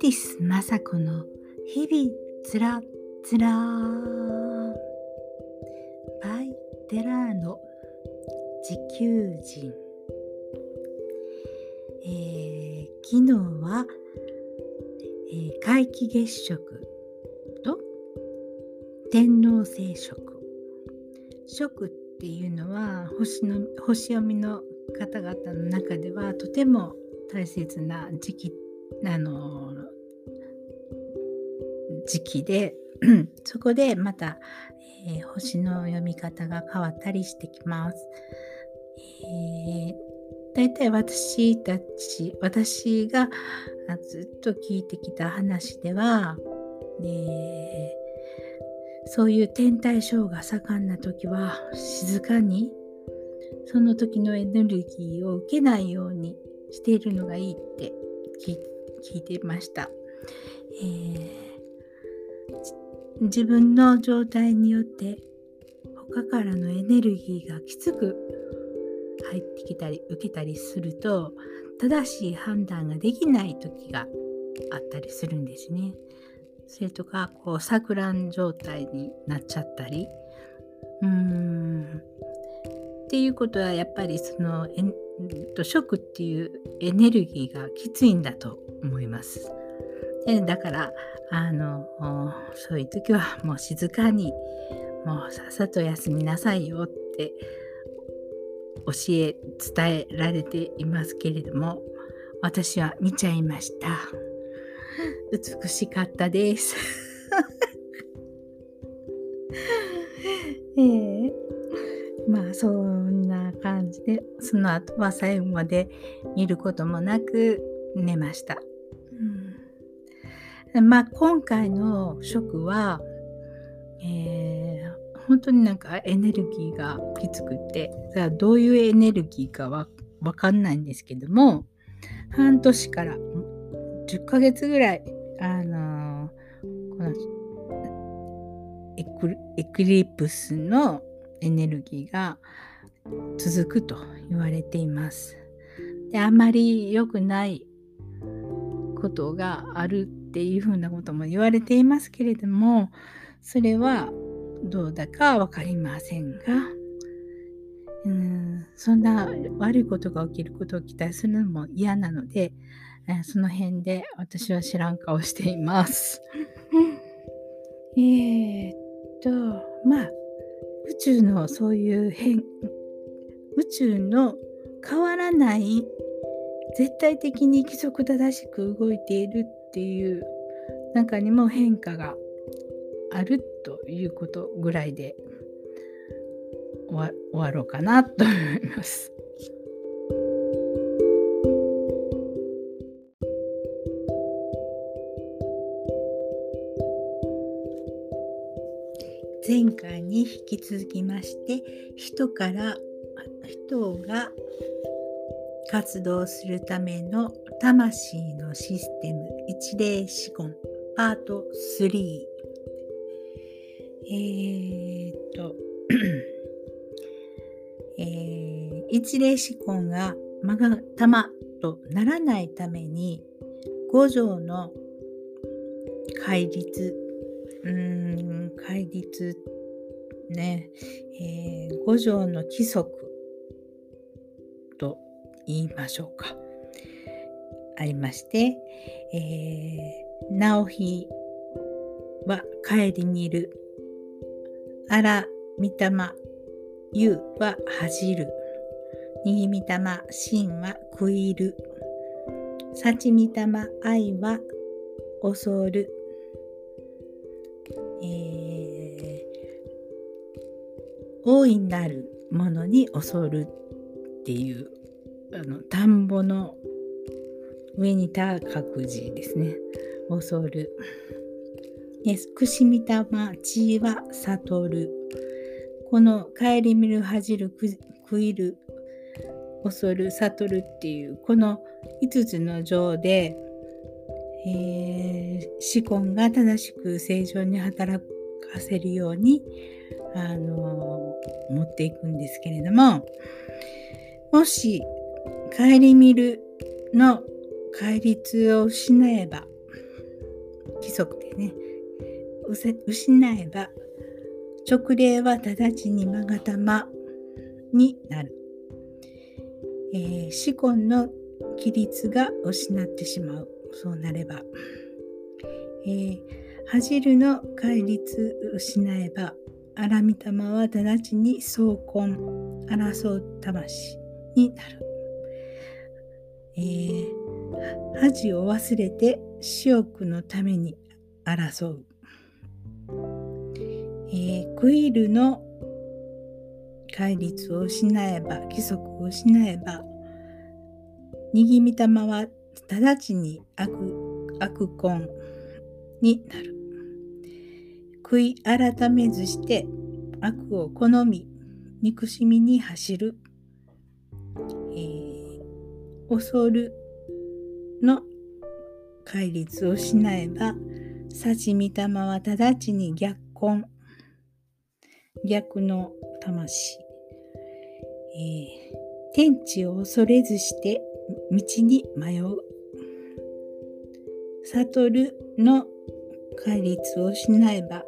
ティス雅子の日々つらつら。バイテラーの地球人、えー、昨日は、えー、皆既月食と天王星食。食っていうのは星の星読みの方々の中ではとても大切な時期あの時期で そこでまた、えー、星の読み方が変わったりしてきます。えー、大体私たち私がずっと聞いてきた話では、えー、そういう天体ショーが盛んな時は静かにその時のエネルギーを受けないようにしているのがいいって聞いて聞いてました。えー自分の状態によって他からのエネルギーがきつく入ってきたり受けたりすると正しい判断ができない時があったりするんですね。それとかこう錯乱状態になっちゃったりうーんっていうことはやっぱりそのえと食っていうエネルギーがきついんだと思います。でだからあのそういう時はもう静かにもうさっさと休みなさいよって教え伝えられていますけれども私は見ちゃいました。美しかったです。えー、まあそんな感じでその後は最後まで見ることもなく寝ました、うん。まあ、今回の食は、えー、本当になんかエネルギーがきつくてどういうエネルギーかわかんないんですけども半年から10ヶ月ぐらいあのー、このエクエクリプスのエネルギーが続くと言われています。であまり良くないことがあるっていうふうなことも言われていますけれどもそれはどうだか分かりませんがうんそんな悪いことが起きることを期待するのも嫌なのでその辺で私は知らん顔しています。えー、っとまあ宇宙のそういう変宇宙の変わらない絶対的に規則正しく動いているっていう中にも変化があるということぐらいで終わろうかなと思います。前回に引き続きまして人から人が活動するための魂のシステム一例思考パート3えー、っと えー、一例思考がまがたまとならないために五条の戒律うん戒律ね、えー、五条の規則と言いましょうか。ありまして、えー、直日は帰り見る。あら、みたま、ゆは恥じる。にぎみたま、しんは食いる。さちみたま、愛は恐る。大いなるものに恐るっていうあの田んぼの上に高く字ですね。恐る。くしみたまちは悟る。この帰り見る恥じる食いる恐る悟るっていうこの5つの情で、えー、思考が正しく正常に働かせるようにあの持っていくんですけれどももし帰り見るの戒律を失えば規則でね失えば直令は直ちに勾玉になる、えー、思考の規律が失ってしまう。そうなれば、えー、恥じるの戒律失えば荒御霊は直ちに総根争う魂になる、えー、恥を忘れて私欲のために争う、えー、クイルの戒律を失えば規則を失えば握み玉は直ちに悪悪根になる。悔い改めずして悪を好み憎しみに走る、えー、恐るの戒律を失えば幸御霊は直ちに逆根逆の魂、えー、天地を恐れずして道に迷う。悟るの戒律を失えば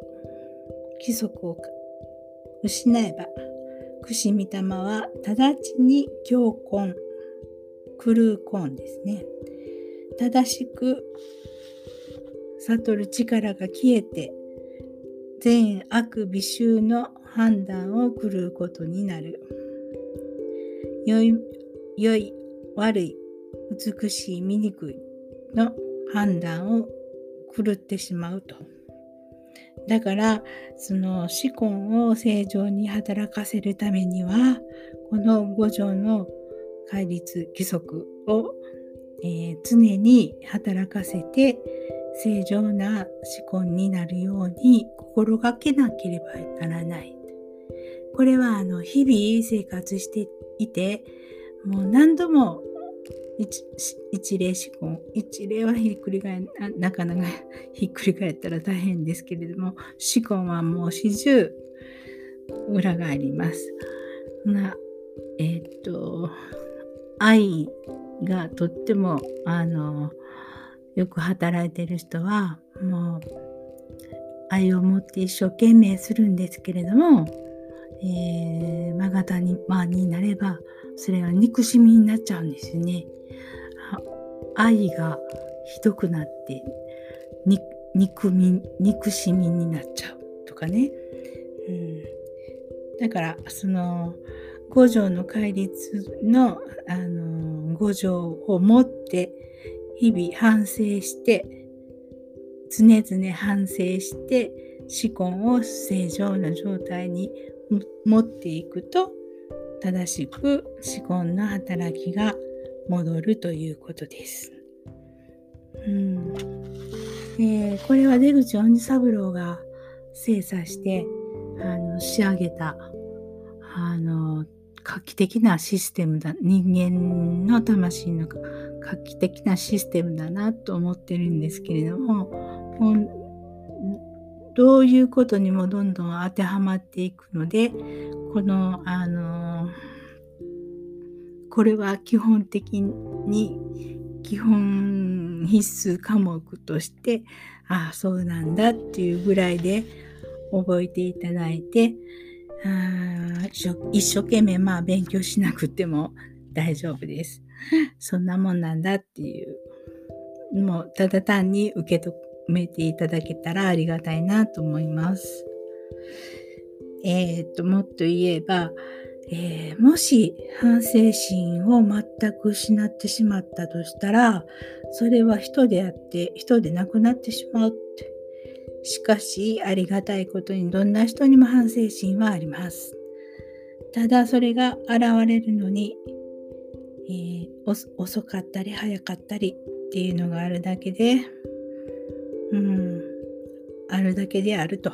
規則を失えばくしみたまは直ちに強根狂う根ですね正しく悟る力が消えて善悪美醜の判断を狂うことになる良い良い悪い美しい醜いの判断を狂ってしまうと。だからその思考を正常に働かせるためにはこの五条の戒律規則を、えー、常に働かせて正常な思考になるように心がけなければならない。これはあの日々生活していてもう何度も一例思考一例はひっくり返なかなかひっくり返ったら大変ですけれども思考はもう始終裏があります。なえっ、と愛がとってもあのよく働いてる人はもう愛を持って一生懸命するんですけれども、えー、まがたに,、まあ、になればそれが憎しみになっちゃうんですよね。愛がひどくなって憎み憎しみになっちゃうとかね、うん、だからその五条の戒律のあの五条を持って日々反省して常々反省して思考を正常な状態に持っていくと正しく思考の働きが戻るということです。うんえー、これは出口鬼三郎が精査してあの仕上げたあの画期的なシステムだ人間の魂の画期的なシステムだなと思ってるんですけれどもどういうことにもどんどん当てはまっていくのでこのあのこれは基本的に基本必須科目としてああそうなんだっていうぐらいで覚えていただいてあ一生懸命まあ勉強しなくても大丈夫です。そんなもんなんだっていうもうただ単に受け止めていただけたらありがたいなと思います。えっ、ともっと言えばえー、もし反省心を全く失ってしまったとしたら、それは人であって人でなくなってしまうって。しかし、ありがたいことにどんな人にも反省心はあります。ただそれが現れるのに、えー、遅かったり早かったりっていうのがあるだけで、うん、あるだけであると。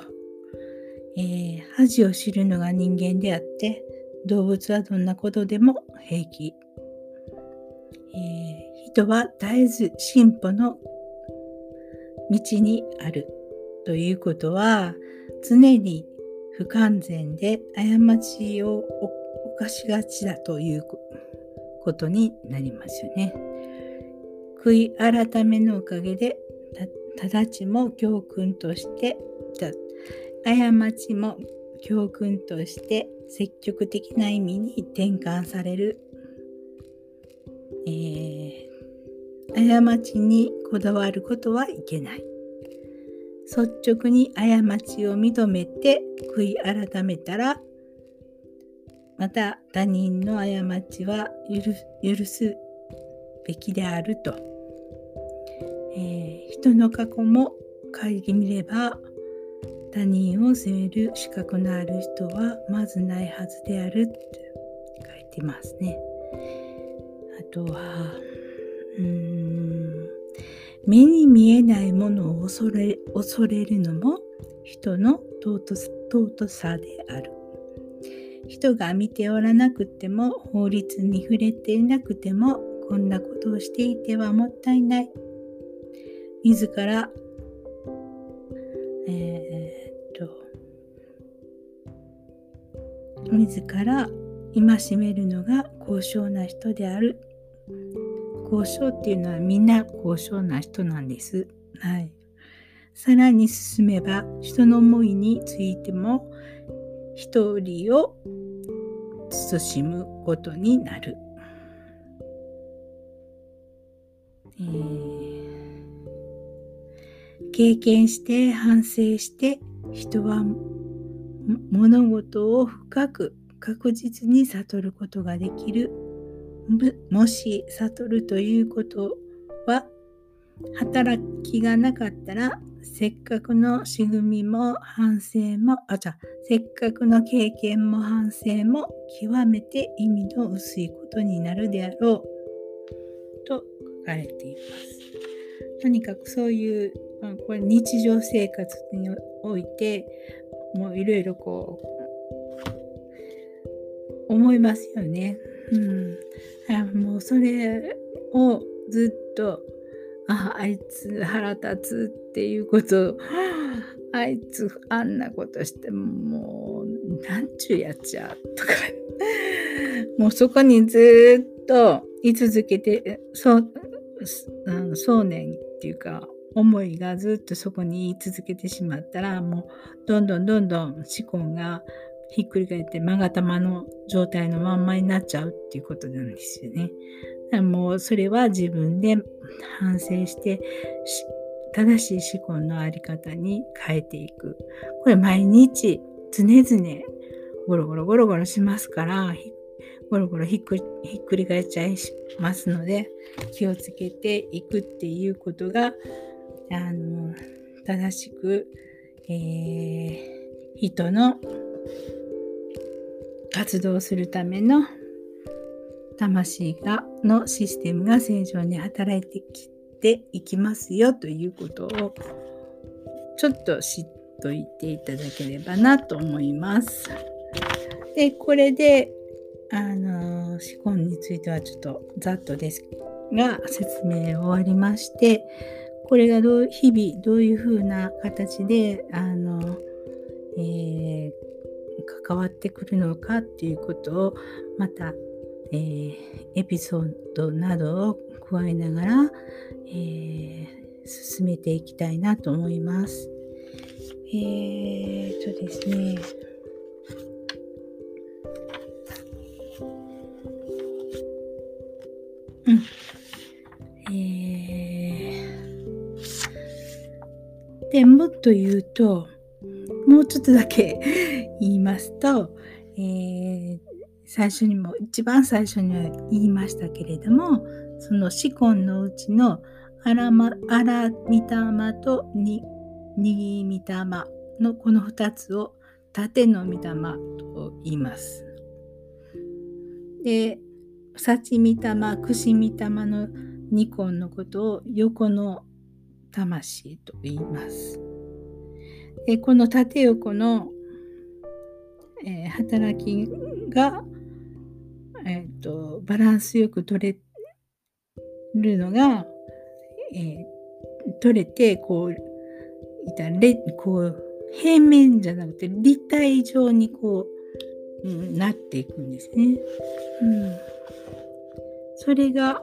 えー、恥を知るのが人間であって、動物はどんなことでも平気。えー、人は絶えず進歩の道にあるということは常に不完全で過ちを犯しがちだということになりますよね。悔い改めのおかげで直ちも教訓として過ちも教訓として積極的な意味に転換される、えー、過ちにこだわることはいけない。率直に過ちを認めて悔い改めたらまた他人の過ちは許すべきであると、えー、人の過去も顧みれば他人を責める資格のある人はまずないはずであるって書いてますね。あとは、うーん、目に見えないものを恐れ恐れるのも人の尊さである。人が見ておらなくても法律に触れていなくてもこんなことをしていてはもったいない。自ら、えー、っと、自ら戒めるのが高尚な人である。高尚っていうのはみんな高尚な人なんです。はい。さらに進めば人の思いについても一人を慎むことになる。えー、経験して反省して人は物事を深く確実に悟ることができる。もし悟るということは働きがなかったらせっかくの仕組みも反省もあじゃせっかくの経験も反省も極めて意味の薄いことになるであろうと書かれています。とにかくそういう、まあ、これ日常生活においてもういろいろこう思いますよね。うん、あもうそれをずっとああいつ腹立つっていうことあいつあんなことしてもうなんちゅうやっちゃうとかもうそこにずっと居続けてそう想念っていうか思いがずっとそこに言い続けてしまったらもうどんどんどんどん思考がひっくり返って勾玉の状態のまんまになっちゃうっていうことなんですよね。もうそれは自分で反省して正しい思考のあり方に変えていく。これ毎日常々ゴロゴロゴロゴロしますからゴロゴロひっくりひっくり返っちゃいますので気をつけていくっていうことがあの正しく、えー、人の活動するための魂がのシステムが正常に働いてきていきますよということをちょっと知っといていただければなと思います。で、これで、あの、思考についてはちょっとざっとですが説明終わりまして、これがどう日々どういうふうな形で、あの、えー、関わってくるのかっていうことをまたえー、エピソードなどを加えながら、えー、進めていきたいなと思います。えー、とですね。うん。えでもっと言うと、もうちょっとだけ 言いますと、えー、最初にも一番最初には言いましたけれどもその四根のうちのアラマアラミタマとニニミタマのこの2つを縦のミタマと言います。で、サチミタマ、クシミタマのニコンのことを横の魂と言います。でこの縦横の、えー、働きがえーと、バランスよく取れるのが、えー、取れてこういたレこう平面じゃなくて立体状にこう、うん、なっていくんですね。うん、それが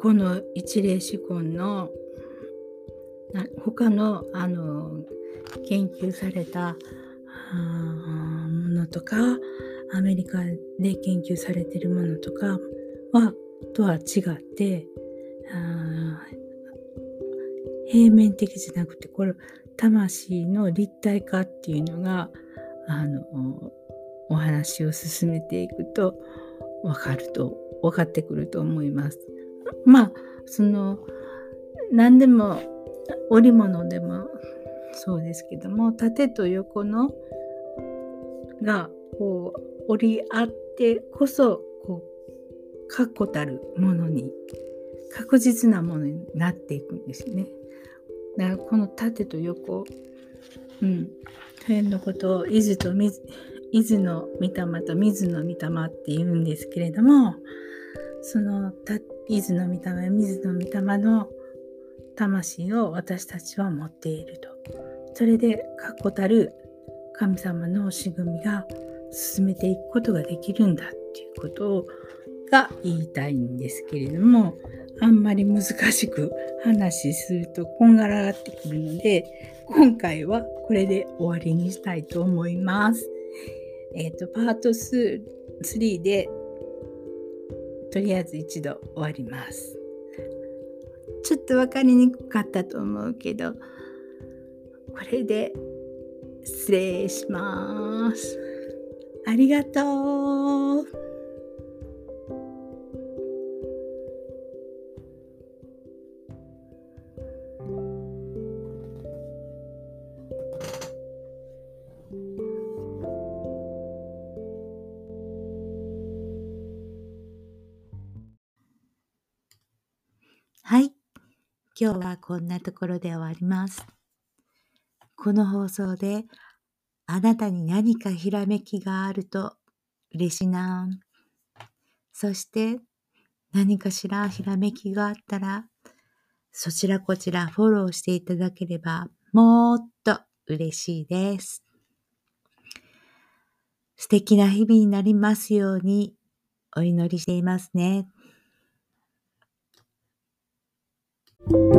この一例思考の他のあの研究されたものとかアメリカで研究されてるものとかはとは違って平面的じゃなくてこれ魂の立体化っていうのがあのお話を進めていくと分かると分かってくると思います。まあその何でも織物でもそうですけども縦と横のがこう折り合ってこそこう確固たるものに確実なものになっていくんですね。だからこの縦と横、うん、辺のことを伊豆と水伊豆の御霊と水の御霊って言うんですけれどもその伊豆の御霊水の御霊の魂を私たちは持っていると。それで確固たる神様の仕組みが進めていくことができるんだっていうことをが言いたいんですけれどもあんまり難しく話しするとこんがらがってくるので今回はこれで終わりにしたいと思います。えっ、ー、とパート3でとりあえず一度終わります。ちょっと分かりにくかったと思うけど、これで失礼します。ありがとう。今日はこんなところで終わります。この放送であなたに何かひらめきがあると嬉しいな。そして何かしらひらめきがあったらそちらこちらフォローしていただければもっと嬉しいです。素敵な日々になりますようにお祈りしていますね。you